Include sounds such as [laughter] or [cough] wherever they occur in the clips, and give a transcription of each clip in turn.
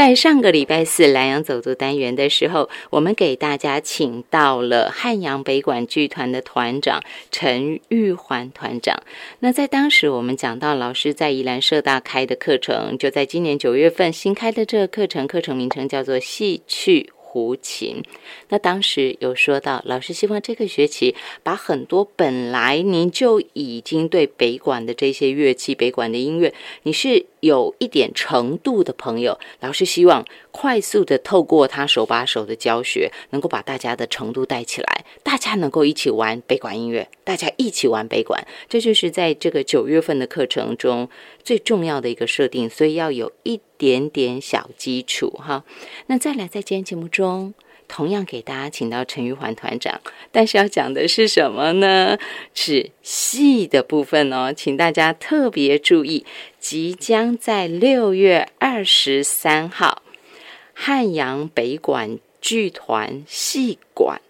在上个礼拜四南洋走读单元的时候，我们给大家请到了汉阳北管剧团的团长陈玉环团长。那在当时，我们讲到老师在宜兰社大开的课程，就在今年九月份新开的这个课程，课程名称叫做戏曲。胡琴，那当时有说到，老师希望这个学期把很多本来您就已经对北管的这些乐器、北管的音乐，你是有一点程度的朋友，老师希望快速的透过他手把手的教学，能够把大家的程度带起来，大家能够一起玩北管音乐，大家一起玩北管，这就是在这个九月份的课程中最重要的一个设定，所以要有一。点点小基础哈，那再来在今天节目中，同样给大家请到陈玉环团长，但是要讲的是什么呢？是戏的部分哦，请大家特别注意，即将在六月二十三号，汉阳北管剧团戏馆。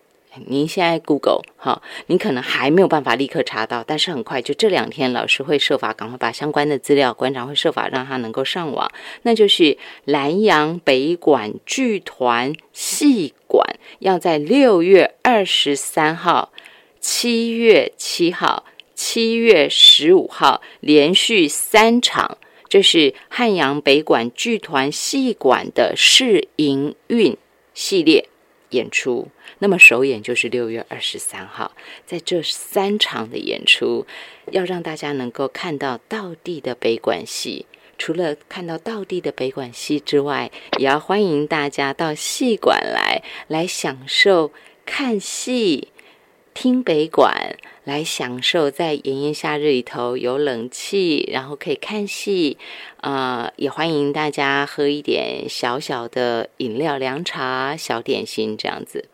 您现在 Google 哈，您可能还没有办法立刻查到，但是很快就这两天，老师会设法赶快把相关的资料，馆长会设法让他能够上网。那就是南阳北管剧团戏馆要在六月二十三号、七月七号、七月十五号连续三场，这是汉阳北管剧团戏馆的试营运系列演出。那么首演就是六月二十三号，在这三场的演出，要让大家能够看到道地的北管戏。除了看到道地的北管戏之外，也要欢迎大家到戏馆来，来享受看戏、听北管，来享受在炎炎夏日里头有冷气，然后可以看戏。呃，也欢迎大家喝一点小小的饮料、凉茶、小点心这样子。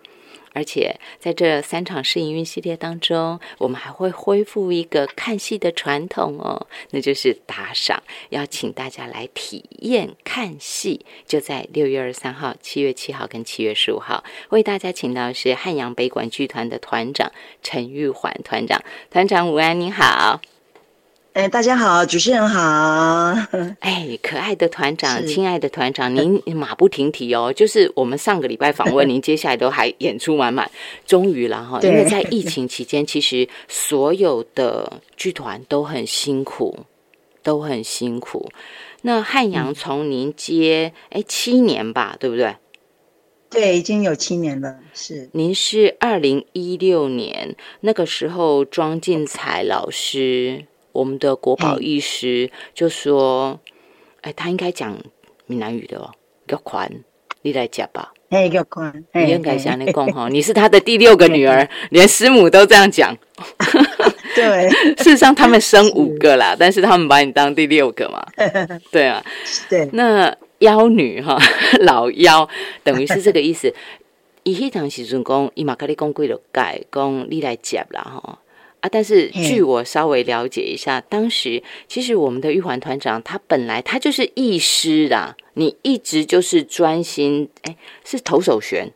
而且在这三场试营运系列当中，我们还会恢复一个看戏的传统哦，那就是打赏，要请大家来体验看戏。就在六月二十三号、七月七号跟七月十五号，为大家请到是汉阳北管剧团的团长陈玉环团长。团长午安，您好。哎，大家好，主持人好。[laughs] [laughs] 哎，可爱的团长，亲爱的团长，[laughs] 您马不停蹄哦。就是我们上个礼拜访问您，接下来都还演出满满。终于了哈，因为在疫情期间，其实所有的剧团都很辛苦，都很辛苦。那汉阳从您接哎七年吧，对不对？对，已经有七年了。是，您是二零一六年那个时候庄进才老师。我们的国宝医师就说：“哎，他应该讲闽南语的哦，叫宽，你来讲吧。”哎，叫宽，你应该想你讲哈，你是他的第六个女儿，连师母都这样讲。[laughs] 对，[laughs] 事实上他们生五个啦，[laughs] 但是他们把你当第六个嘛。对啊，对。那妖女哈，老妖，等于是这个意思。伊迄当时阵讲，伊嘛跟你讲几了改，讲你来接啦哈。但是据我稍微了解一下，当时其实我们的玉环团长他本来他就是艺师啦，你一直就是专心哎，是投手旋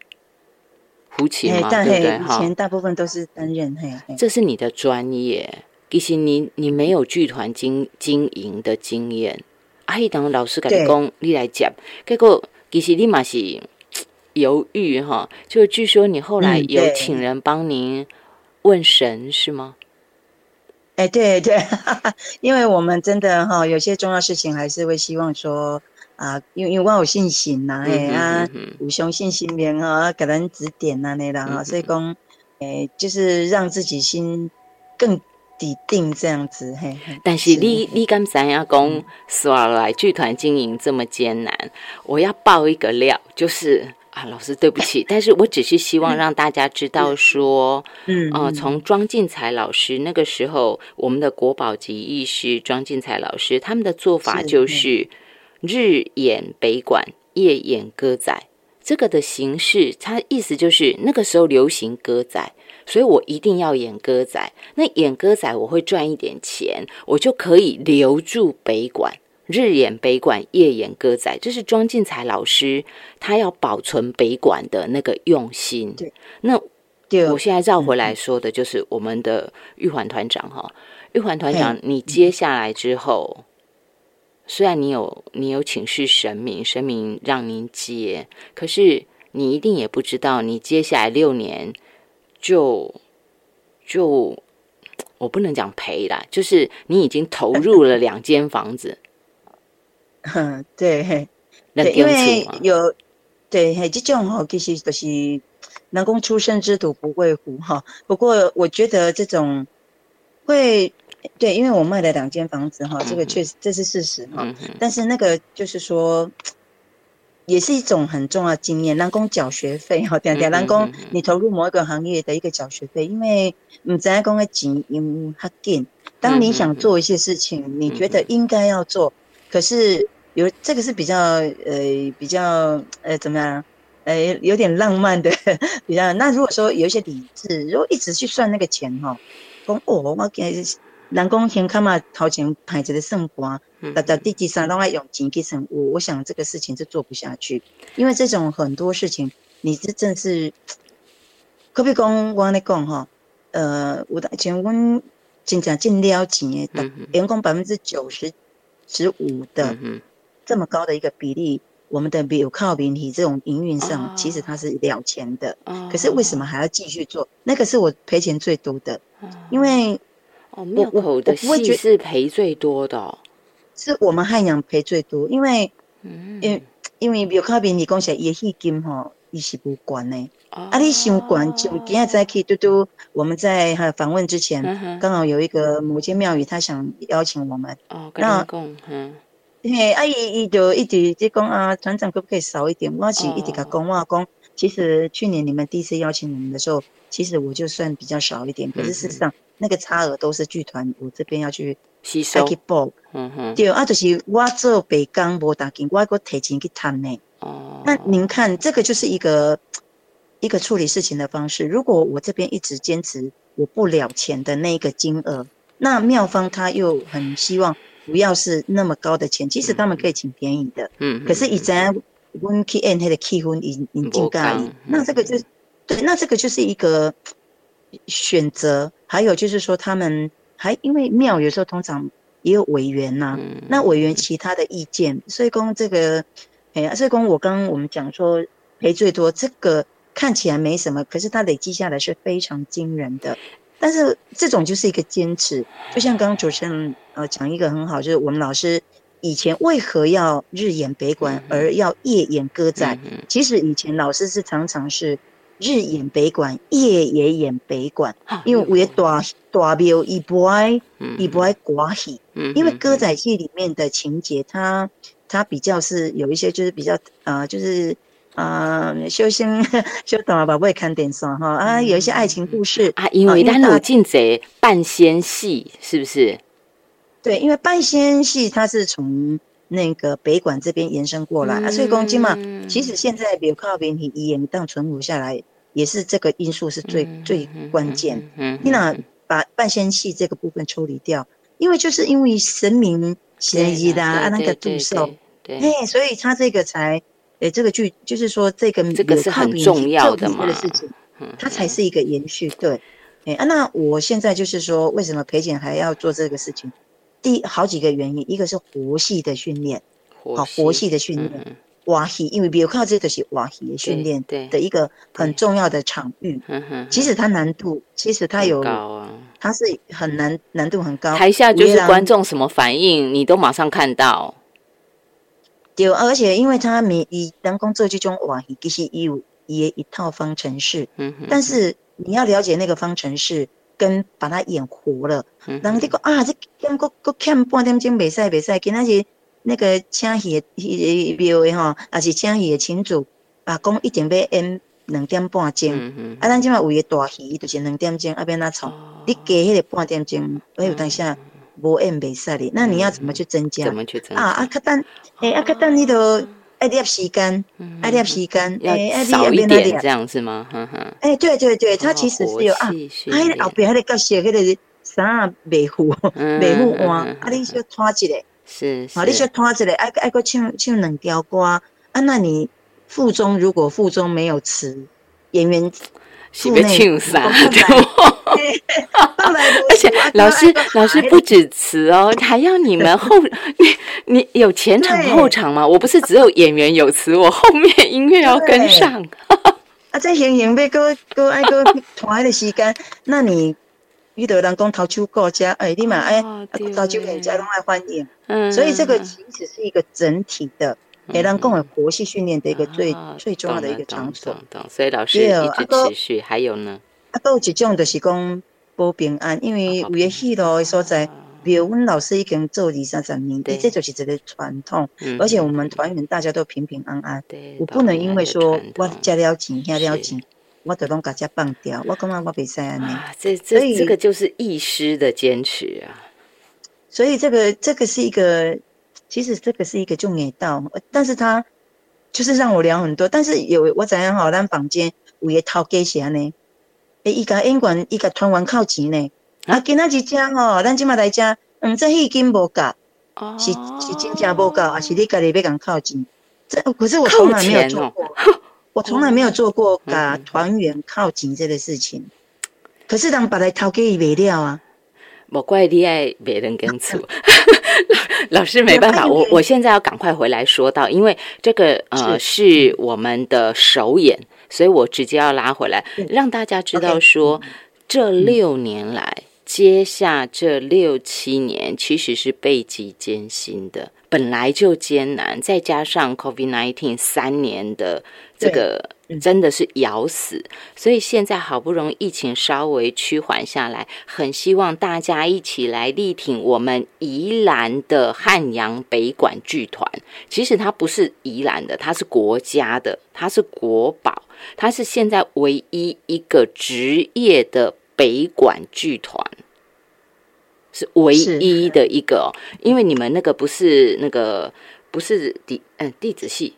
胡琴嘛，对不对？哈，以前大部分都是担任嘿，这是你的专业。其实你你没有剧团经经营的经验，阿姨当老师跟你讲，你来讲，结果其实你嘛是犹豫哈，就据说你后来有请人帮您问神是吗？哎，对对，[laughs] 因为我们真的哈，有些重要事情还是会希望说啊，因为因为我有信心呐，哎啊，有雄信心面哈，给人指点呐那的哈，所以讲，哎，就是让自己心更笃定这样子嘿。但是你你刚才要讲，说来剧团经营这么艰难，我要爆一个料，就是。啊，老师，对不起，但是我只是希望让大家知道说，嗯，呃，从庄敬才老师那个时候，我们的国宝级艺师庄敬才老师，他们的做法就是日演北管，夜演歌仔，这个的形式，他意思就是那个时候流行歌仔，所以我一定要演歌仔，那演歌仔我会赚一点钱，我就可以留住北管。日演北管，夜演歌仔，这是庄进才老师他要保存北管的那个用心。对，那我现在绕回来说的就是我们的玉环团长哈，玉环团长，你接下来之后虽然你有你有请示神明，神明让您接，可是你一定也不知道，你接下来六年就就我不能讲赔啦，就是你已经投入了两间房子。嗯，[laughs] 对，[laughs] 对，因为有对，嘿这种吼，其实就是南宫出生之土不会糊哈。不过我觉得这种会。对，因为我卖了两间房子哈，这个确实这是事实哈。但是那个就是说，也是一种很重要的经验。南工缴学费哈，对对，南工你投入某一个行业的一个缴学费，因为你在工的钱因很紧。当你想做一些事情，你觉得应该要做，可是有这个是比较呃比较呃怎么样？呃有点浪漫的 [laughs] 比较。那如果说有一些理智，如果一直去算那个钱哈，讲哦我给。人工先看嘛，掏钱排这个算盘，达到第几三拢爱用钱去算，我我想这个事情是做不下去，因为这种很多事情，你这正是，[tsk] 可比讲我来讲哈，呃，我的像阮真正真了钱的，员工百分之九十十五的这么高的一个比例，我们的有靠媒体这种营运上，其实它是了钱的，可是为什么还要继续做？那个是我赔钱最多的，因为。哦，庙口的戏是赔最多的，是我们汉阳赔最多，因为，因因为庙口边你讲起来也戏金吼，伊是不管呢。啊，你想管就今日在去嘟嘟，我们在还访问之前，刚好有一个某间庙宇，他想邀请我们。哦，那嗯，嘿，阿姨伊就一直在讲啊，团长可不可以少一点？我是一直甲讲，我讲，其实去年你们第一次邀请我们的时候，其实我就算比较少一点，可是事实上。那个差额都是剧团，我这边要去吸收。嗯哼，对啊，就是我做北工无打紧，我个提前去谈呢。哦，那您看，这个就是一个一个处理事情的方式。如果我这边一直坚持我不了钱的那个金额，那妙方他又很希望不要是那么高的钱，其实他们可以请便宜的。嗯，可是以前温 K N 他的 K 婚已已经咖喱，那这个就对，那这个就是一个。选择，还有就是说，他们还因为庙有时候通常也有委员呐，那委员其他的意见，所以公这个，哎呀，所以公我刚刚我们讲说赔最多，这个看起来没什么，可是它累积下来是非常惊人的。但是这种就是一个坚持，就像刚刚主持人呃讲一个很好，就是我们老师以前为何要日演北管而要夜演歌仔？其实以前老师是常常是。日演北馆，夜也演北馆，因为我也大大庙一不爱，一不爱寡戏，因为歌仔戏里面的情节，它它比较是有一些就是比较呃，就是啊，修仙 [laughs] 修懂吧？不会看电视哈啊，有一些爱情故事啊，因为丹鲁进贼半仙戏是不是？对，因为半仙戏它是从那个北馆这边延伸过来啊，所以公鸡嘛，其实现在比如靠边体演当存活下来。也是这个因素是最最关键。嗯你那把半仙戏这个部分抽离掉，因为就是因为神明嫌疑的啊，那个祝寿，哎，所以他这个才，哎，这个剧就是说这个这个是很重要的嘛，事情，它才是一个延续。对，哎啊，那我现在就是说，为什么裴简还要做这个事情？第好几个原因，一个是活戏的训练，好活戏的训练。瓦戏，因为比如靠这个是瓦戏的训练的一个很重要的场域。其实它难度，其实它有，它是很难，难度很高。台下就是观众什么反应，你都马上看到。对，而且因为他每以人工做这种瓦戏，其实有也一套方程式。嗯但是你要了解那个方程式，跟把它演活了。嗯。人这个啊，这讲个个欠半点钟，袂使袂使，今仔日。那个请戏戏庙的吼，也是请戏的群主，啊，讲一定要演两点半钟，啊，咱即马为个大鱼，就是两点钟，啊，边那创，你加迄个半点钟，我有当下无按袂使哩，那你要怎么去增加？怎么去增加？啊啊，较等，诶，啊，较等你都爱点时间，爱点时间，诶，少一点这样是吗？哈哈。诶，对对对，它其实是有啊，啊，后边迄个角色，迄个啥维护维护换，啊，你要拖一个。是，好，你说拖着嘞，爱爱搁唱唱两条歌。啊，那你腹中如果腹中没有词，演员是被庆啥？[laughs] [laughs] 而且老师老师不止词哦，还要你们后 [laughs] 你你有前场后场吗？我不是只有演员有词，我后面音乐要跟上。啊，在行行要搁搁爱哥同爱的时间，那你遇到人讲头手过家，哎，你嘛哎，头手人家拢爱欢迎。嗯，所以这个其实是一个整体的，给人讲的活系训练的一个最最重要的一个场所。所以老师一直持续，还有呢？啊，都有一种就是讲保平安，因为为戏路的所在。比如阮老师已经做二三十年，对这就是一个传统，而且我们团员大家都平平安安。我不能因为说我加了钱，加了钱，我就拢把家放掉。我感觉我比赛安尼，这这这个就是义师的坚持啊。所以这个这个是一个，其实这个是一个重点道，但是他就是让我聊很多。但是有我怎样好，咱房间有也掏给钱呢？诶，一个演馆一个团员靠钱呢？啊，今仔日食吼，咱即马来食，嗯，这迄金无够，是是真正无够，还是你家己要讲靠钱？这可是我从来没有做过，我从来没有做过甲团员靠钱这个事情。可是人把来掏给伊卖了啊，莫怪你爱别人跟醋。[laughs] [laughs] 老师没办法，我我现在要赶快回来说到，因为这个呃是。我们的首演，所以我直接要拉回来，让大家知道说这六年来。接下这六七年其实是倍极艰辛的，本来就艰难，再加上 COVID nineteen 三年的这个真的是咬死，所以现在好不容易疫情稍微趋缓下来，很希望大家一起来力挺我们宜兰的汉阳北管剧团。其实它不是宜兰的，它是国家的，它是国宝，它是现在唯一一个职业的。北管剧团是唯一的一个，因为你们那个不是那个不是弟嗯弟子戏，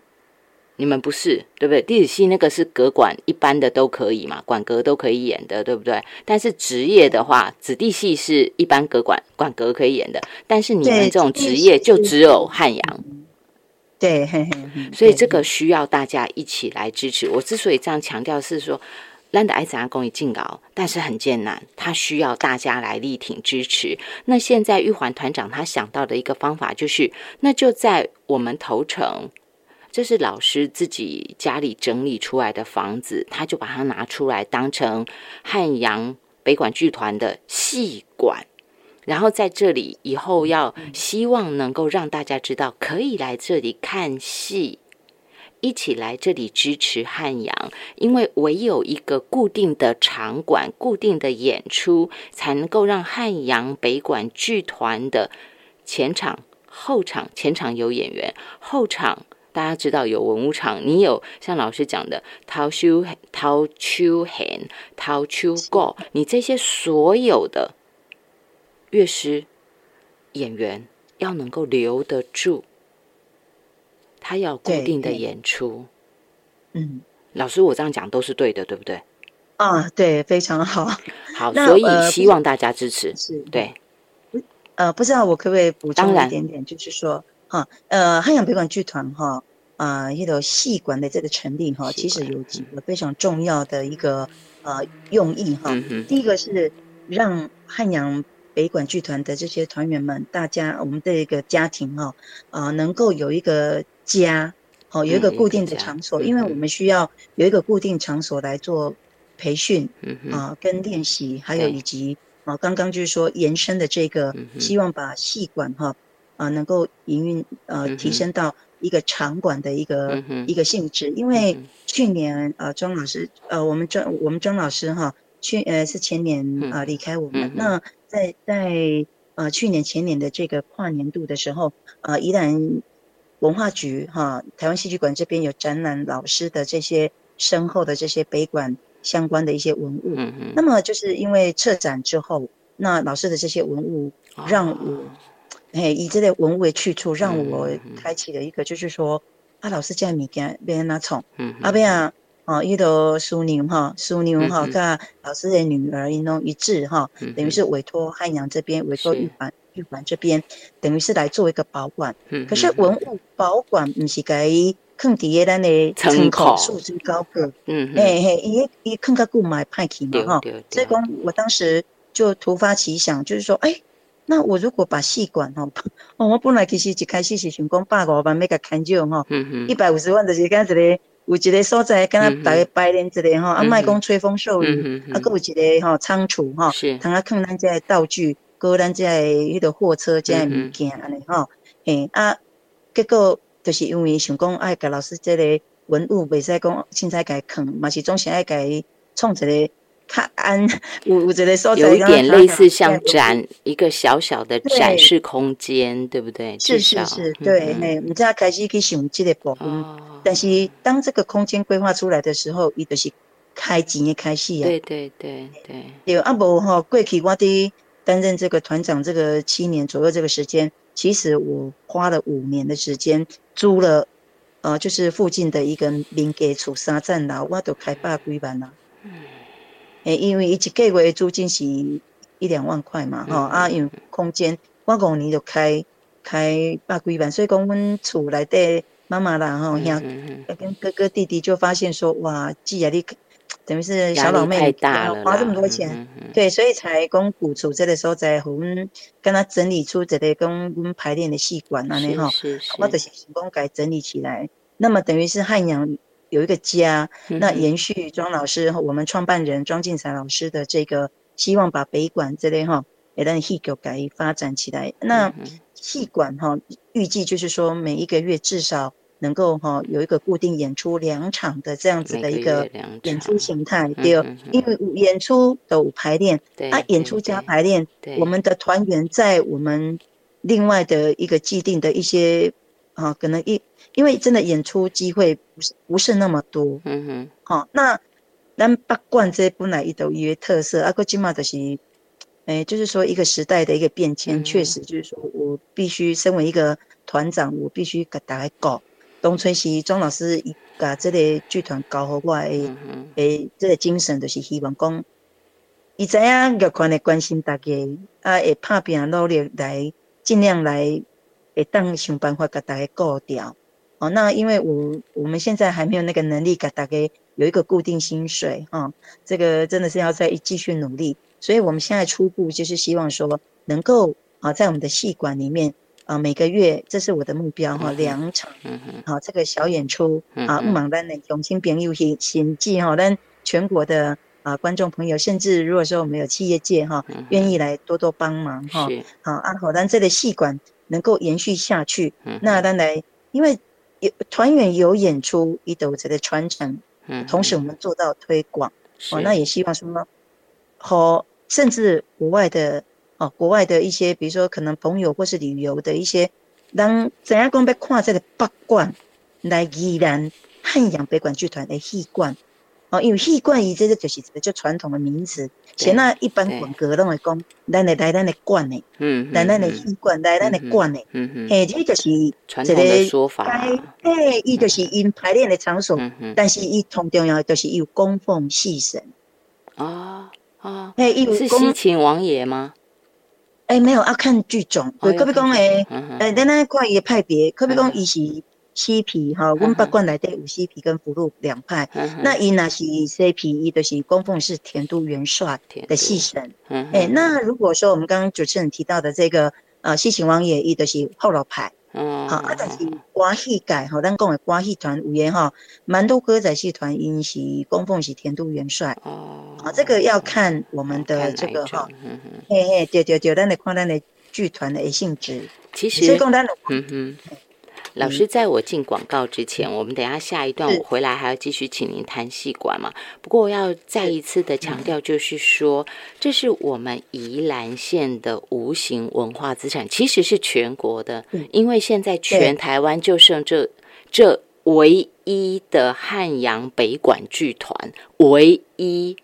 你们不是对不对？弟子戏那个是隔管一般的都可以嘛，管阁都可以演的，对不对？但是职业的话，子弟戏是一般隔管管阁可以演的，但是你们这种职业就只有汉阳，对，所以这个需要大家一起来支持。我之所以这样强调，是说。兰的爱怎样公益进稿，但是很艰难，他需要大家来力挺支持。那现在玉环团长他想到的一个方法就是，那就在我们头城，这是老师自己家里整理出来的房子，他就把它拿出来当成汉阳北管剧团的戏馆，然后在这里以后要希望能够让大家知道，可以来这里看戏。一起来这里支持汉阳，因为唯有一个固定的场馆、固定的演出，才能够让汉阳北管剧团的前场、后场。前场有演员，后场大家知道有文物场。你有像老师讲的陶秋、陶秋痕、陶秋过，你这些所有的乐师、演员要能够留得住。他要固定的演出，嗯，老师，我这样讲都是对的，对不对？啊，对，非常好，[laughs] 好，所以希望大家支持，是对。呃，不知道我可不可以补充一点点，就是说，哈，呃，汉阳北管剧团哈，啊，一个戏馆的这个成立哈，其实有几个非常重要的一个呃用意哈。第一个是让汉阳。北管剧团的这些团员们，大家我们的一个家庭哈，啊，能够有一个家，好有一个固定的场所，因为我们需要有一个固定场所来做培训，啊，跟练习，还有以及啊，刚刚就是说延伸的这个，希望把戏馆哈啊能够营运呃提升到一个场馆的一个一个性质，因为去年呃庄老师呃我们庄我们庄老师哈去呃是前年啊离开我们那。在在呃去年前年的这个跨年度的时候，呃，宜兰文化局哈台湾戏剧馆这边有展览老师的这些深厚的这些北馆相关的一些文物。嗯嗯。那么就是因为撤展之后，那老师的这些文物让我，哎，以这类文物为去处，让我开启了一个就是说，啊，老师这物件别哪从？嗯。阿边啊。哦，伊个苏宁哈，苏宁哈，跟老师的女儿一弄一致哈，等于是委托汉阳这边，委托玉环玉环这边，等于是来做一个保管。可是文物保管不是该坑伫个咱的村口素质高个，嗯，嘿嘿，伊伊坑较久嘛派去嘛哈，所以讲我当时就突发奇想，就是说，哎，那我如果把细管哦，[laughs] 哦，我本来其实一开始是想讲百五万要甲砍掉哈，一百五十万就是干一个有一个所在，敢若大家拜年一个吼，啊，卖讲吹风受雨，啊，搁有一个吼仓储吼，通啊坑咱遮道具，搁咱遮迄个货车这物件安尼吼，嘿啊，结果。就是因为想讲爱甲老师这个文物袂使讲凊彩家坑，嘛是总是爱家创一个较安有有一个所在，有一点类似像展一个小小的展示空间，对不对？是是是，对，嘿，毋知开始去想这个部分，但是当这个空间规划出来的时候，伊就是开钱的开始啊。对对对对。有啊无吼，过去我伫担任这个团长这个七年左右这个时间。其实我花了五年的时间租了，呃，就是附近的一个民家厝三站楼，我都开百几万啦。嗯。诶，因为一个月租金是一两万块嘛，吼啊，因为空间我五年就开开百几万，所以讲阮厝内底妈妈啦，吼，兄跟哥哥弟弟就发现说，哇，既然你。等于是小老妹花这么多钱，对，所以才供鼓出这个时候在我们跟他整理出这个跟我们排练的戏馆啊，那哈，或者成功改整理起来。那么等于是汉阳有一个家，那延续庄老师我们创办人庄敬才老师的这个希望把北馆这类哈，也让戏狗改发展起来。那戏馆哈，预计就是说每一个月至少。能够哈有一个固定演出两场的这样子的一个演出形态，第二，因为演出的排练，啊，演出加排练，我们的团员在我们另外的一个既定的一些啊，可能一因为真的演出机会不是不是那么多，嗯哼，好，那咱八冠这本来一都一个特色，啊，个起码就是，哎，就是说一个时代的一个变迁，确实就是说我必须身为一个团长，我必须给大家搞。东村是庄老师伊甲这个剧团搞好我诶诶，这个精神就是希望讲，伊知影乐团的关心大家，啊会拍拼努力来尽量来会当想办法甲大家顾掉。哦，那因为我我们现在还没有那个能力甲大家有一个固定薪水哈，这个真的是要再继续努力。所以我们现在初步就是希望说，能够啊在我们的戏馆里面。啊，每个月这是我的目标哈，两场，好这个小演出啊，不忙单的永清朋友行行记哈，但全国的啊观众朋友，甚至如果说我们有企业界哈，愿意来多多帮忙哈，好啊，好，但这个戏馆能够延续下去，那当然因为有团员有演出，一斗这个传承，同时我们做到推广，哦，那也希望说和甚至国外的。哦，国外的一些，比如说可能朋友或是旅游的一些，人怎样讲要看这个八馆来宜兰汉阳北管剧团的戏馆，哦，因为戏馆伊这个就是一个较传统的名词，像那一般馆歌拢会讲，咱的来咱的馆呢，嗯，来咱的戏馆来咱的馆呢，嗯嗯，嘿，这就是传统的说法，嘿，伊就是因排练的场所，但是伊同重要就是有供奉戏神，啊啊，嘿，是西秦王爷吗？哎，没有要看剧种，可比讲诶，诶，咱那块也派别，可比讲伊是西皮哈，阮八卦内底有西皮跟福禄两派，那伊那是西皮，伊就是供奉是田都元帅的戏神，哎，那如果说我们刚刚主持人提到的这个呃西秦王爷，伊就是后老派。哦，好啊！但是歌戏界吼，咱讲的歌戏团有言吼，蛮多歌仔戏团因是供奉是田都元帅哦。啊，这个要看我们的这个哈，嘿嘿，对对对，咱的看咱的剧团的性质。其实，嗯哼。老师，在我进广告之前，我们等下下一段我回来还要继续请您谈戏馆嘛。不过我要再一次的强调，就是说，这是我们宜兰县的无形文化资产，其实是全国的，因为现在全台湾就剩这这唯一的汉阳北管剧团，唯一，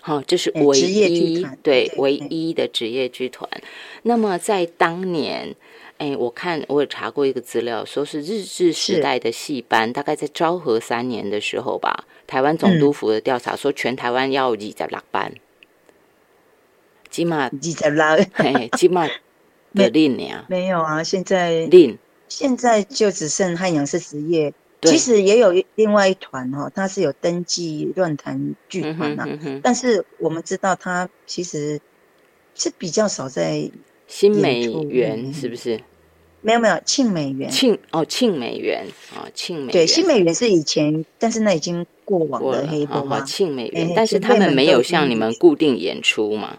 好，这是唯一对唯一的职业剧团。那么在当年。哎，我看我有查过一个资料，说是日治时代的戏班，大概在昭和三年的时候吧，台湾总督府的调查说，全台湾要二十六班，起码二十六，[laughs] 嘿，起码 [laughs] 的令呀，没有啊，现在令，现在就只剩汉阳是职业，其实也有另外一团哈，它是有登记乱弹剧团呐，但是我们知道它其实是比较少在新美园，是不是？没有没有庆美元，庆哦庆美元啊庆美对新美元是以前，但是那已经过往的黑波嘛，庆美元，但是他们没有像你们固定演出嘛。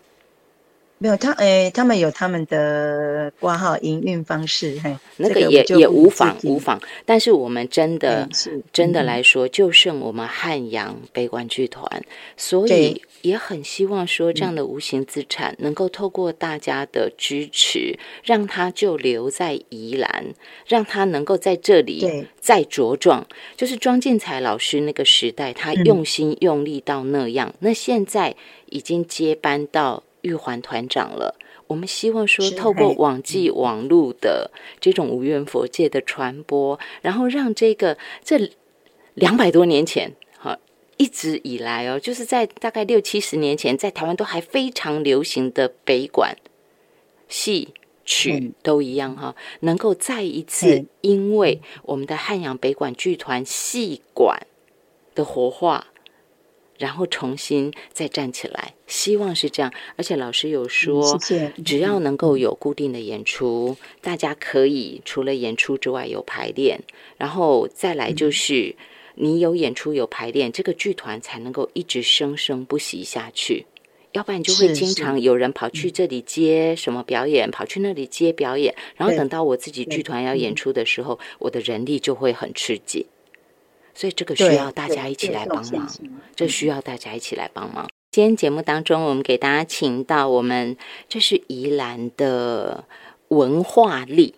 没有他，诶，他们有他们的挂号营运方式，嘿，那个也也无妨无妨。但是我们真的真的来说，就剩我们汉阳悲观剧团，所以也很希望说，这样的无形资产能够透过大家的支持，让它就留在宜兰，让它能够在这里再茁壮。就是庄建才老师那个时代，他用心用力到那样，那现在已经接班到。玉环团长了，我们希望说，透过网际网络的这种无缘佛界的传播，然后让这个这两百多年前，哈，一直以来哦，就是在大概六七十年前，在台湾都还非常流行的北管戏曲都一样哈，能够再一次因为我们的汉阳北管剧团戏馆的活化。然后重新再站起来，希望是这样。而且老师有说，只要能够有固定的演出，大家可以除了演出之外有排练，然后再来就是你有演出有排练，这个剧团才能够一直生生不息下去。要不然就会经常有人跑去这里接什么表演，跑去那里接表演，然后等到我自己剧团要演出的时候，我的人力就会很吃紧。所以这个需要大家一起来帮忙，这需要大家一起来帮忙。今天节目当中，我们给大家请到我们，这是宜兰的文化力。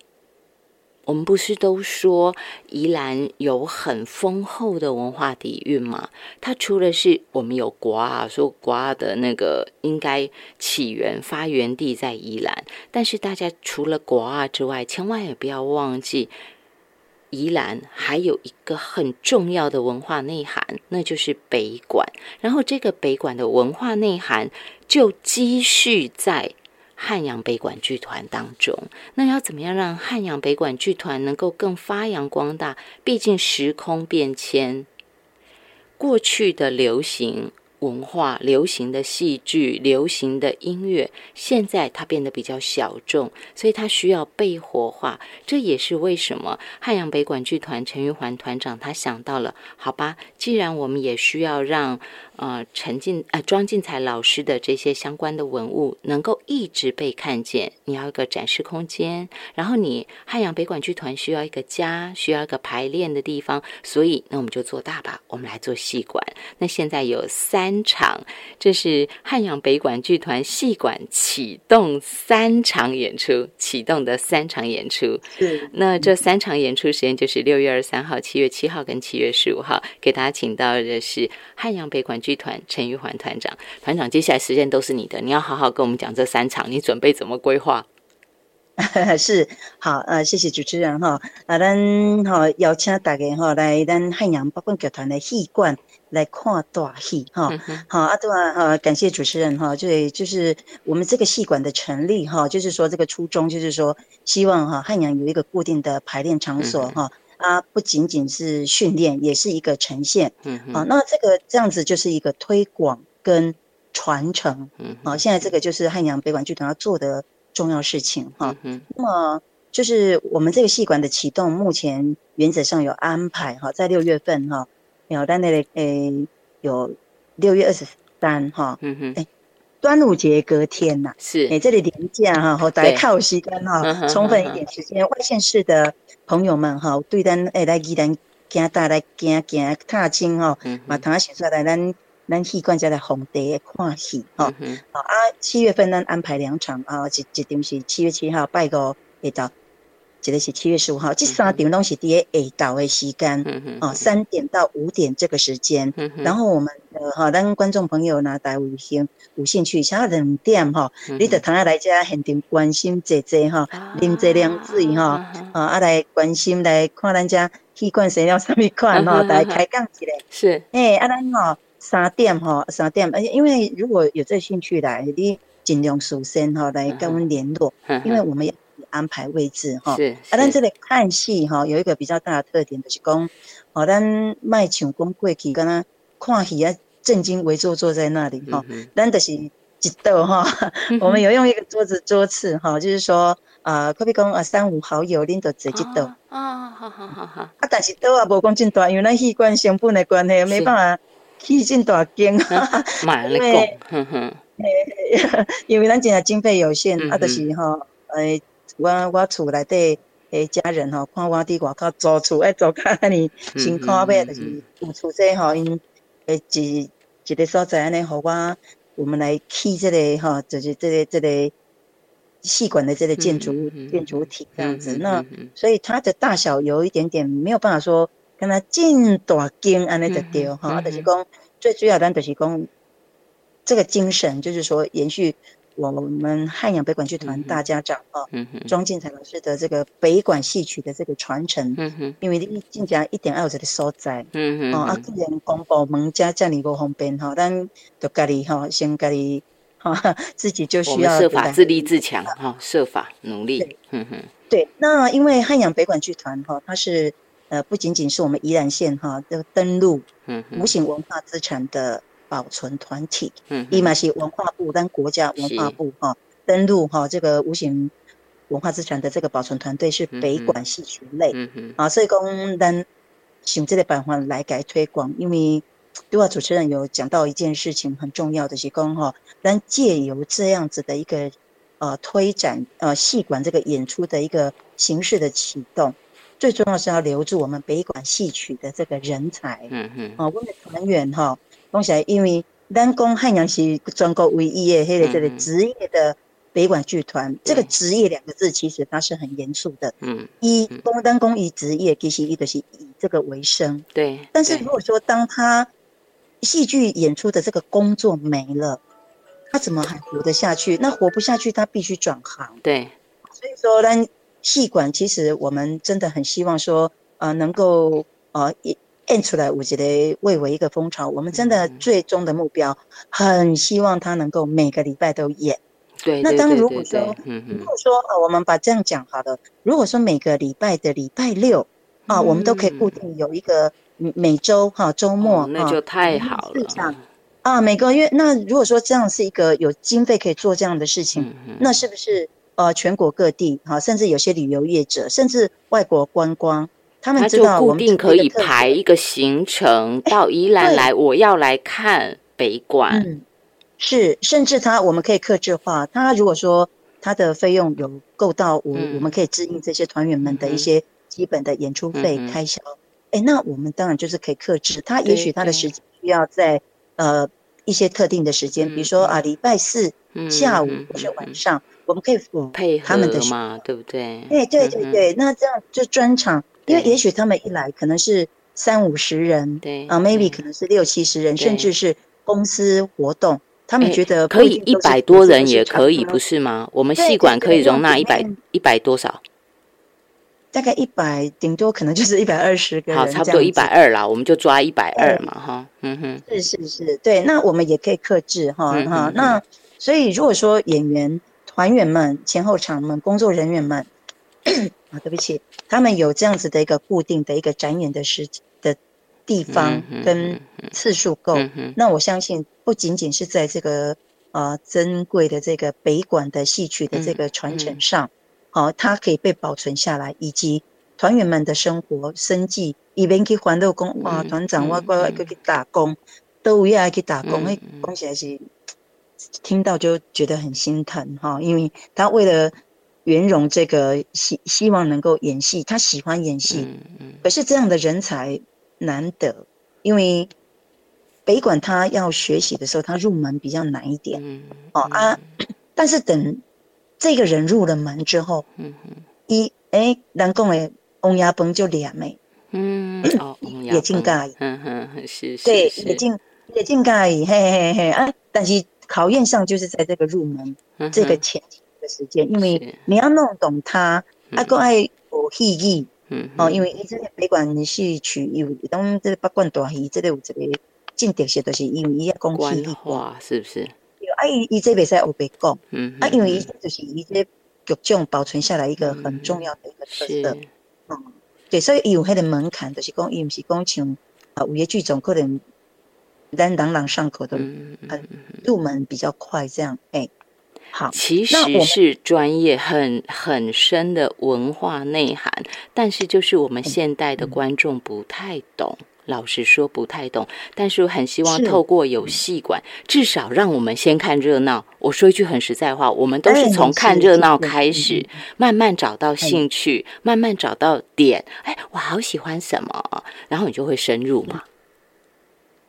我们不是都说宜兰有很丰厚的文化底蕴吗？它除了是我们有瓜，说瓜的那个应该起源发源地在宜兰，但是大家除了瓜之外，千万也不要忘记。宜兰还有一个很重要的文化内涵，那就是北馆。然后这个北馆的文化内涵就积蓄在汉阳北馆剧团当中。那要怎么样让汉阳北馆剧团能够更发扬光大？毕竟时空变迁，过去的流行。文化流行的戏剧、流行的音乐，现在它变得比较小众，所以它需要被活化。这也是为什么汉阳北管剧团陈玉环团长他想到了，好吧，既然我们也需要让。呃，陈进呃庄进才老师的这些相关的文物能够一直被看见，你要一个展示空间，然后你汉阳北管剧团需要一个家，需要一个排练的地方，所以那我们就做大吧，我们来做戏馆。那现在有三场，这是汉阳北管剧团戏馆启动三场演出，启动的三场演出。对，那这三场演出时间就是六月二十三号、七月七号跟七月十五号，给大家请到的是汉阳北管。剧团陈玉环团长，团长，接下来时间都是你的，你要好好跟我们讲这三场，你准备怎么规划？[laughs] 是好，呃，谢谢主持人哈，啊，咱哈邀请大家哈来咱汉阳八棍剧团的戏馆来看大戏哈，好，啊对啊，哈，感谢主持人哈，就就是我们这个戏馆的成立哈，就是说这个初衷就是说希望哈汉阳有一个固定的排练场所哈。它不仅仅是训练，也是一个呈现。嗯，啊，那这个这样子就是一个推广跟传承。嗯，啊，现在这个就是汉阳北管剧团要做的重要事情。哈，嗯，那么就是我们这个戏馆的启动，目前原则上有安排。哈，在六月份哈，有在那里诶，有六月二十三哈。嗯哼，哎。端午节隔天呐，是哎，这里连假哈，好，大家靠时间哈，充分一点时间。外县市的朋友们吼，对咱下来宜兰行大来行行踏青哈，嘛，同啊写出来咱咱戏馆在来红地看戏吼。好啊，七月份咱安排两场啊，一一场是七月七号拜个会到。写的是七月十五号，这三点东西第一下昼的时间，哦，三点到五点这个时间，然后我们的哈，咱观众朋友呢，大有兴有兴趣，想要两点哈，你得同下来家现场关心姐姐哈，啉这凉水哈，啊，啊来关心来看咱家器官生了什么款哈，来开讲起来。是，哎，啊咱哈三点哈三点，而且因为如果有这兴趣来，你尽量首先哈来跟我们联络，因为我们要。安排位置哈。是。啊，咱这里看戏哈，有一个比较大的特点就是讲，哦，咱卖唱功过去，跟他看戏啊，正襟危坐坐在那里哈。咱就是一道哈，我们有用一个桌子桌次哈，就是说啊，可比讲啊，三五好友拎到坐一道。啊，好好好好。啊，但是桌啊无讲真大，因为咱器官成本的关系，没办法去真大间。买了够，[laughs] 哼 [laughs] 哼。[laughs] 因为咱真系经费有限，啊，就是吼，诶，我我厝内底诶家人吼，看我伫外口租厝，诶，租较安尼辛苦呗，就是有厝这吼，因诶一一个所在安尼，互我我们来起这个吼，就是这个这个细管的这个建筑物建筑体这样子，那所以它的大小有一点点没有办法说跟它进大间安尼就对哈，就是讲最主要咱就是讲。这个精神就是说，延续我们汉阳北管剧团大家长啊，庄敬才老师的这个北管戏曲的这个传承。嗯哼，因为你进家一点二这的所在。嗯哼，哦，啊，个人公部门家家里不方便哈，但就家里哈，先家里哈，自己就需要设法自立自强哈，设法努力。嗯哼，对，那因为汉阳北管剧团哈，它是呃不仅仅是我们宜兰县哈的登录无形文化资产的。保存团体，嗯，伊嘛是文化部，但国家文化部哈登录哈这个无形文化资产的这个保存团队是北管戏曲类，嗯嗯，啊，所以讲咱用这个办法来改推广，因为对话主持人有讲到一件事情很重要的是讲哈，咱借由这样子的一个呃推展呃戏馆这个演出的一个形式的启动，最重要是要留住我们北管戏曲的这个人才，嗯嗯，啊，我们的团员哈。讲起来，因为咱讲汉阳是全国唯一的迄个这个职业的北管剧团，这个“职业”两个字其实它是很严肃的。嗯，一公单公以职业，其实一个是以这个为生。对。但是如果说当他戏剧演出的这个工作没了，他怎么还活得下去？那活不下去，他必须转行。对。所以说，咱戏馆其实我们真的很希望说，呃，能够呃一。演出来，我觉得为为一个风潮。我们真的最终的目标，很希望他能够每个礼拜都演。对，那当如果说，如果说呃，我们把这样讲好了，如果说每个礼拜的礼拜六啊，我们都可以固定有一个每周哈周末，那就太好了。啊，每个月那如果说这样是一个有经费可以做这样的事情，那是不是呃全国各地哈，甚至有些旅游业者，甚至外国观光？他就固定可以排一个行程到宜兰来，我要来看北馆。嗯，是，甚至他我们可以克制化。他如果说他的费用有够到，我我们可以支应这些团员们的一些基本的演出费开销。哎，那我们当然就是可以克制。他也许他的时间需要在呃一些特定的时间，比如说啊礼拜四下午或是晚上，我们可以配合他们的嘛，对不对？哎，对对对，那这样就专场。因为也许他们一来可能是三五十人，对啊，maybe 可能是六七十人，甚至是公司活动，他们觉得可以一百多人也可以，不是吗？我们戏馆可以容纳一百一百多少？大概一百，顶多可能就是一百二十个人，好，差不多一百二啦，我们就抓一百二嘛，哈，嗯哼，是是是，对，那我们也可以克制哈哈，那所以如果说演员团员们、前后场们、工作人员们。啊，对不起，他们有这样子的一个固定的一个展演的时的地方跟次数够，那我相信不仅仅是在这个呃珍贵的这个北馆的戏曲的这个传承上，好，它可以被保存下来，以及团员们的生活生计，一边去欢乐工哇，团长我乖乖去去打工，都也爱去打工，哎，讲起来是听到就觉得很心疼哈，因为他为了。袁荣这个希希望能够演戏，他喜欢演戏，可是这样的人才难得，因为北管他要学习的时候，他入门比较难一点，哦啊，但是等这个人入了门之后，一哎，南宫诶，翁牙崩就两枚，嗯，哦，[clears throat] 也进盖，嗯哼，是，对，也进也进盖，嘿嘿嘿啊，但是考验上就是在这个入门这个前提。时间，因为你要弄懂它，啊，个爱有戏意，嗯，哦，因为伊这个北管戏曲有，当这个北管大戏，这个有这个进特色，都是因为伊要讲戏话，是不是？啊，伊伊这袂使学白讲，嗯，啊，因为伊就是伊这剧种保存下来一个很重要的一个特色。嗯，对，所以有迄个门槛，就是讲伊毋是讲像啊，有些剧种可能咱朗朗上口的，很入门比较快这样。哎，好，其实是专业很很深的文化内涵，但是就是我们现代的观众不太懂。老实说不太懂，但是我很希望透过有戏馆，至少让我们先看热闹。我说一句很实在话，我们都是从看热闹开始，慢慢找到兴趣，慢慢找到点。哎，我好喜欢什么，然后你就会深入嘛。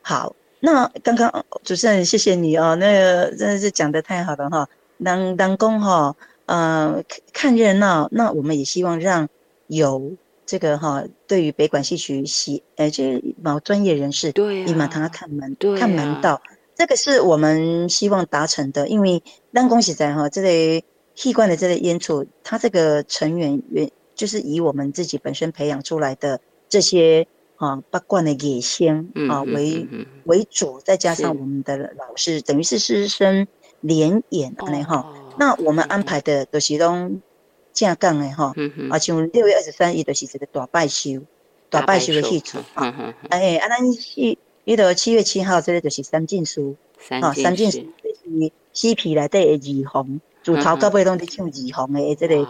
好，那刚刚主持人谢谢你哦，那个真的是讲的太好了哈。当当工哈，呃，看热闹，那我们也希望让有。这个哈，对于北管戏曲喜，呃，这某专业人士，对，立马他看门，看门道，这个是我们希望达成的。因为当恭喜在哈，这类戏馆的这类演出，他这个成员原就是以我们自己本身培养出来的这些啊八卦的野仙啊为为主，再加上我们的老师，等于是师生联演安尼吼。那我们安排的都是拢。正港的吼，啊，像六月二十三日就是一个大拜寿，大拜寿的戏出，哎，啊，咱戏，伊到七月七号这个就是三进书，啊，三进书是。戏皮内底的二红，主头到尾拢在唱二红的这个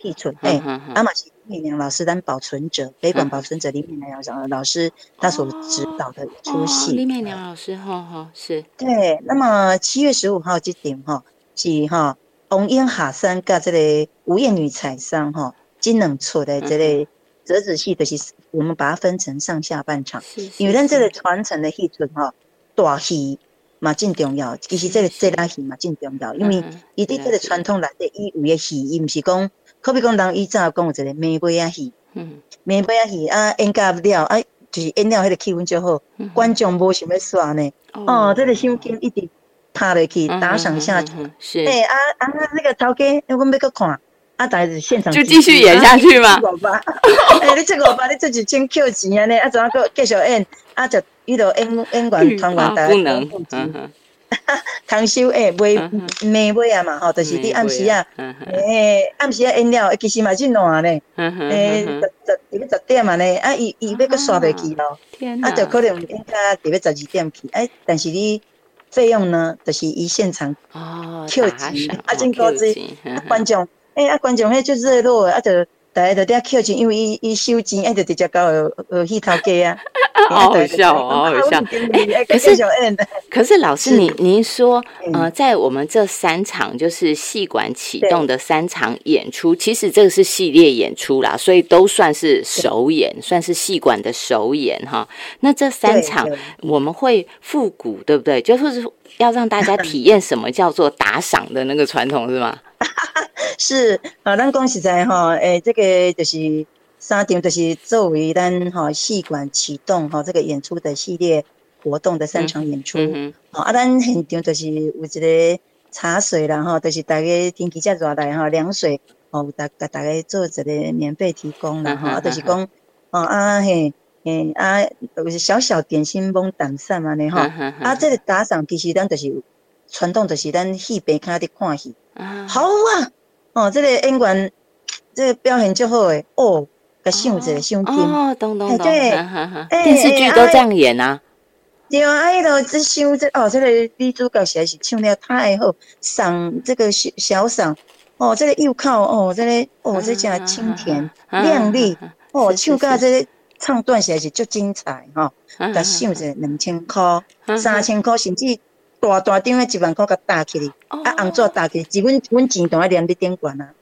戏存，哎，啊嘛是李明老师当保存者，北管保存者李美良老老师他所指导的出戏，李美良老师，哈哈，是。对，那么七月十五号这点哈是哈。红烟下山，甲这个无艳女彩山哈，金冷出的这类折子戏，就是我们把它分成上下半场。因为咱这个传承的戏存哈，大戏嘛真重要，其实这个这拉戏嘛真重要，因为伊伫这个传统内底，伊有诶戏，伊毋是讲，可比讲人以早讲有一个玫瑰啊戏，嗯，梅杯啊戏啊演甲了啊，就是演了迄个气氛就好，观众无想要耍呢，哦，这个心情一直。拍落去打赏下去，是。哎啊啊那个头家，我们要去看，啊，大家现场就继续演下去吗？[laughs] 哎，你这个我把你自己先扣钱啊呢，啊，怎啊个继续演？啊，就遇到演演员团员大家不能，[laughs] 通宵诶，买买买啊嘛，吼，就是你暗时啊，诶，暗时啊饮料，其实嘛真烂咧，诶，十十十十点嘛咧，啊，伊伊要个刷袂去咯，啊，就可能应该特别十二点去，哎，但是你。费用呢，就是伊现场哦，扣钱，啊，真高子，观众，哎，啊，观众，迄就热络，啊，就大家就在扣钱，因为伊伊收钱，哎，就直接到呃戏头家啊，[laughs] 好好笑，好好笑。哎，可是可是老师，您您说，呃，在我们这三场就是戏馆启动的三场演出，其实这个是系列演出啦，所以都算是首演，算是戏馆的首演哈。那这三场我们会复古，对不对？就是要让大家体验什么叫做打赏的那个传统，是吗？[laughs] 是啊，咱讲实在哈，诶，这个就是三场，就是作为咱哈戏馆启动哈这个演出的系列活动的三场演出。嗯。啊，咱现场就是有一个茶水啦哈，就是大家天气遮热来哈，凉水哦，大大大家做一个免费提供啦哈，就是讲哦啊嘿嘿啊，小小点心帮打散嘛呢哈，啊，这个打赏其实咱就是传统，就是咱戏边卡的看戏，好啊。哦，这个演员，这个表现就好诶，哦，个秀子秀金，哦，懂懂懂，对，电视剧都这样演啊。对啊，哎喽，这秀这哦，这个女主角实在是唱了太好，嗓这个小小嗓，哦，这个又靠哦，这个哦，这叫清甜靓丽，哦，唱歌这个唱段实在是足精彩哈，个秀子两千块、三千块，甚至。大大张的一万块甲打起哩，啊，红纸打起，是阮阮钱都爱连伫点管啊，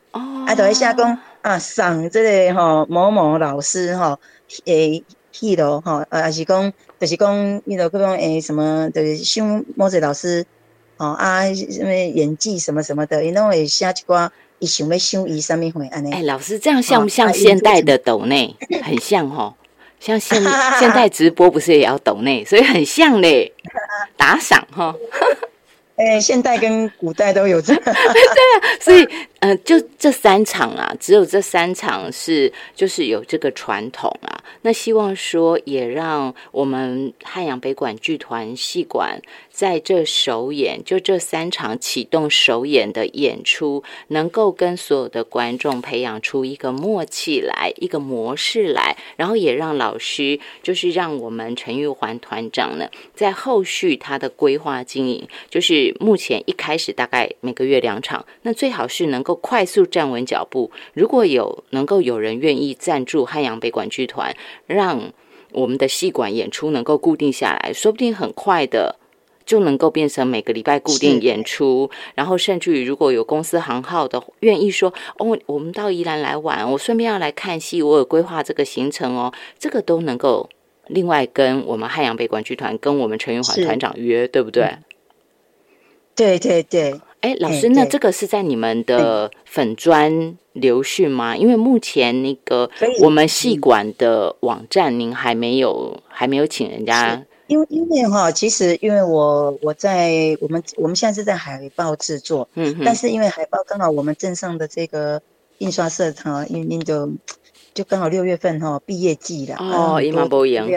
啊，都会写讲啊，送这个吼某某老师吼诶戏咯吼，啊，也是讲，就是讲伊个各种诶什么，就是像某些老师吼啊，什么演技什么什么的，伊拢会写一寡，伊想要想伊啥物货安尼。哎，老师这样像不像现代的抖内？很像吼。像现现在直播不是也要抖内，所以很像嘞，打赏哈。[laughs] 哎，现代跟古代都有这。[laughs] 对啊，所以呃，就这三场啊，只有这三场是就是有这个传统啊。那希望说也让我们汉阳北管剧团戏馆在这首演，就这三场启动首演的演出，能够跟所有的观众培养出一个默契来，一个模式来，然后也让老师就是让我们陈玉环团长呢，在后续他的规划经营，就是目前一开始大概每个月两场，那最好是能够快速站稳脚步。如果有能够有人愿意赞助汉阳北管剧团，让我们的戏馆演出能够固定下来，说不定很快的就能够变成每个礼拜固定演出。然后甚至于如果有公司行号的愿意说哦，我们到宜兰来玩，我顺便要来看戏，我有规划这个行程哦，这个都能够另外跟我们汉阳北管剧团跟我们陈云环团长约，对不对？对对对。哎，老师，那这个是在你们的粉砖留讯吗？因为目前那个我们戏馆的网站，您还没有还没有请人家。因为因为哈，其实因为我我在我们我们现在是在海报制作，嗯，但是因为海报刚好我们镇上的这个印刷社哈，因因就就刚好六月份哈毕业季了哦，一毛不一样，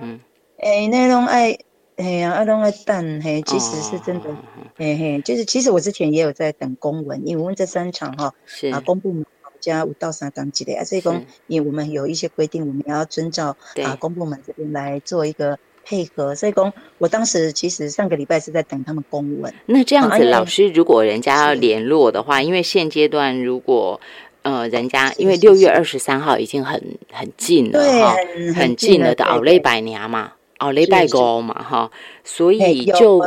嗯，哎，那种爱。哎呀，阿东阿蛋嘿，其实是真的，嘿嘿，就是其实我之前也有在等公文，因为我们这三场哈，是啊，公部门加五到三档级的啊，所以公，因为我们有一些规定，我们要遵照啊公部门这边来做一个配合，所以公，我当时其实上个礼拜是在等他们公文。那这样子，老师如果人家要联络的话，因为现阶段如果呃人家因为六月二十三号已经很很近了哈，很近了的奥雷百年嘛。哦，雷拜高嘛，哈，所以就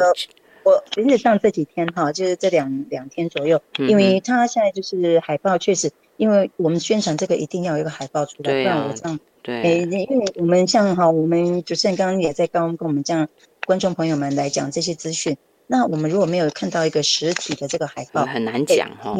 我原则上这几天哈，就是这两两天左右，因为他现在就是海报确实，因为我们宣传这个一定要有一个海报出来，不然我这样，对，哎，因为我们像哈，我们主持人刚刚也在刚跟我们这样观众朋友们来讲这些资讯，那我们如果没有看到一个实体的这个海报，很难讲哈，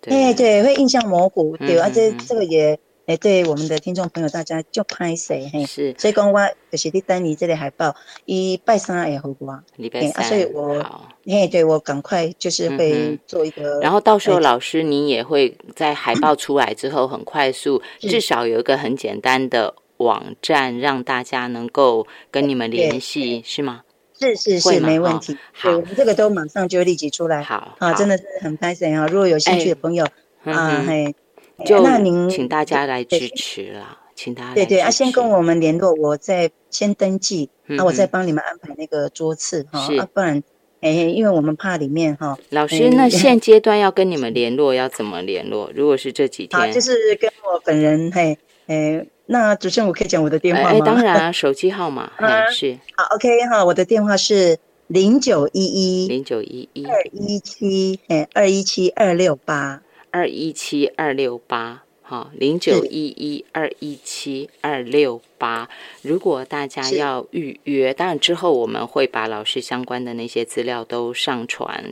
对。对，会印象模糊，对，而且这个也。哎，对我们的听众朋友，大家就拍谁嘿？是，所以讲我就是你等你这里海报，一拜三也好过，礼拜三，所以我，嘿，对我赶快就是会做一个，然后到时候老师你也会在海报出来之后，很快速，至少有一个很简单的网站，让大家能够跟你们联系，是吗？是是是，没问题。好，我们这个都马上就立即出来。好，啊，真的是很开心啊！如果有兴趣的朋友啊，嘿。就那您请大家来支持了，请大家对对啊，先跟我们联络，我再先登记，那我再帮你们安排那个桌次哈，啊，不然哎，因为我们怕里面哈。老师，那 [laughs] 现阶段要跟你们联络要怎么联络？如果是这几天，就是跟我本人嘿，哎，那主持人我可以讲我的电话吗？哎，当然啊，[laughs] 手机号码是好，OK 哈，我的电话是零九一一零九一一二一七哎二一七二六八。二一七二六八，哈，零九一一二一七二六八。如果大家要预约，当然之后我们会把老师相关的那些资料都上传。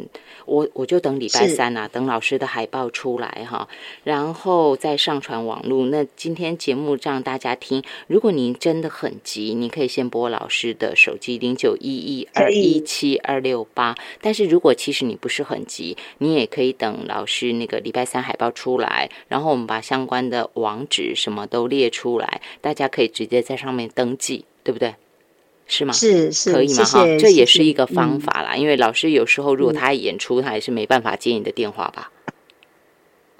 我我就等礼拜三啊，等老师的海报出来哈，然后再上传网络。那今天节目让大家听，如果您真的很急，你可以先拨老师的手机零九一一二一七二六八。但是如果其实你不是很急，你也可以等老师那个礼拜三海报出来，然后我们把相关的网址什么都列出来，大家可以直接在上面登记，对不对？是吗？是是，可以吗？哈，这也是一个方法啦。因为老师有时候如果他演出，他也是没办法接你的电话吧？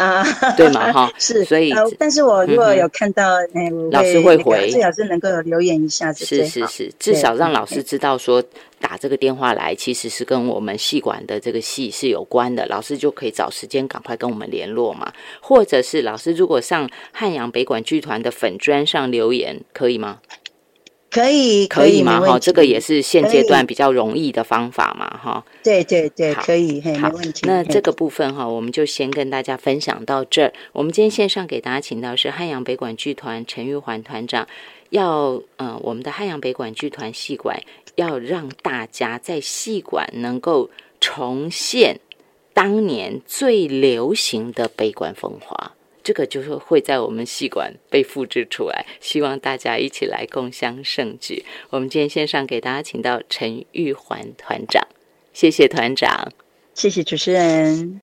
啊，对嘛？哈，[laughs] 是。所以，但是我如果有看到，哎，老师会回，最好是能够留言一下，是是是，至少让老师知道说打这个电话来，其实是跟我们戏馆的这个戏是有关的，老师就可以找时间赶快跟我们联络嘛。或者是老师如果上汉阳北管剧团的粉砖上留言，可以吗？可以，可以吗？哈，这个也是现阶段比较容易的方法嘛，哈。对对对，可以，没问题。那这个部分哈，我们就先跟大家分享到这儿。我们今天线上给大家请到是汉阳北管剧团陈玉环团长，要呃，我们的汉阳北管剧团戏馆要让大家在戏馆能够重现当年最流行的北管风华。这个就是会在我们戏馆被复制出来，希望大家一起来共襄盛举。我们今天线上给大家请到陈玉环团长，谢谢团长，谢谢主持人。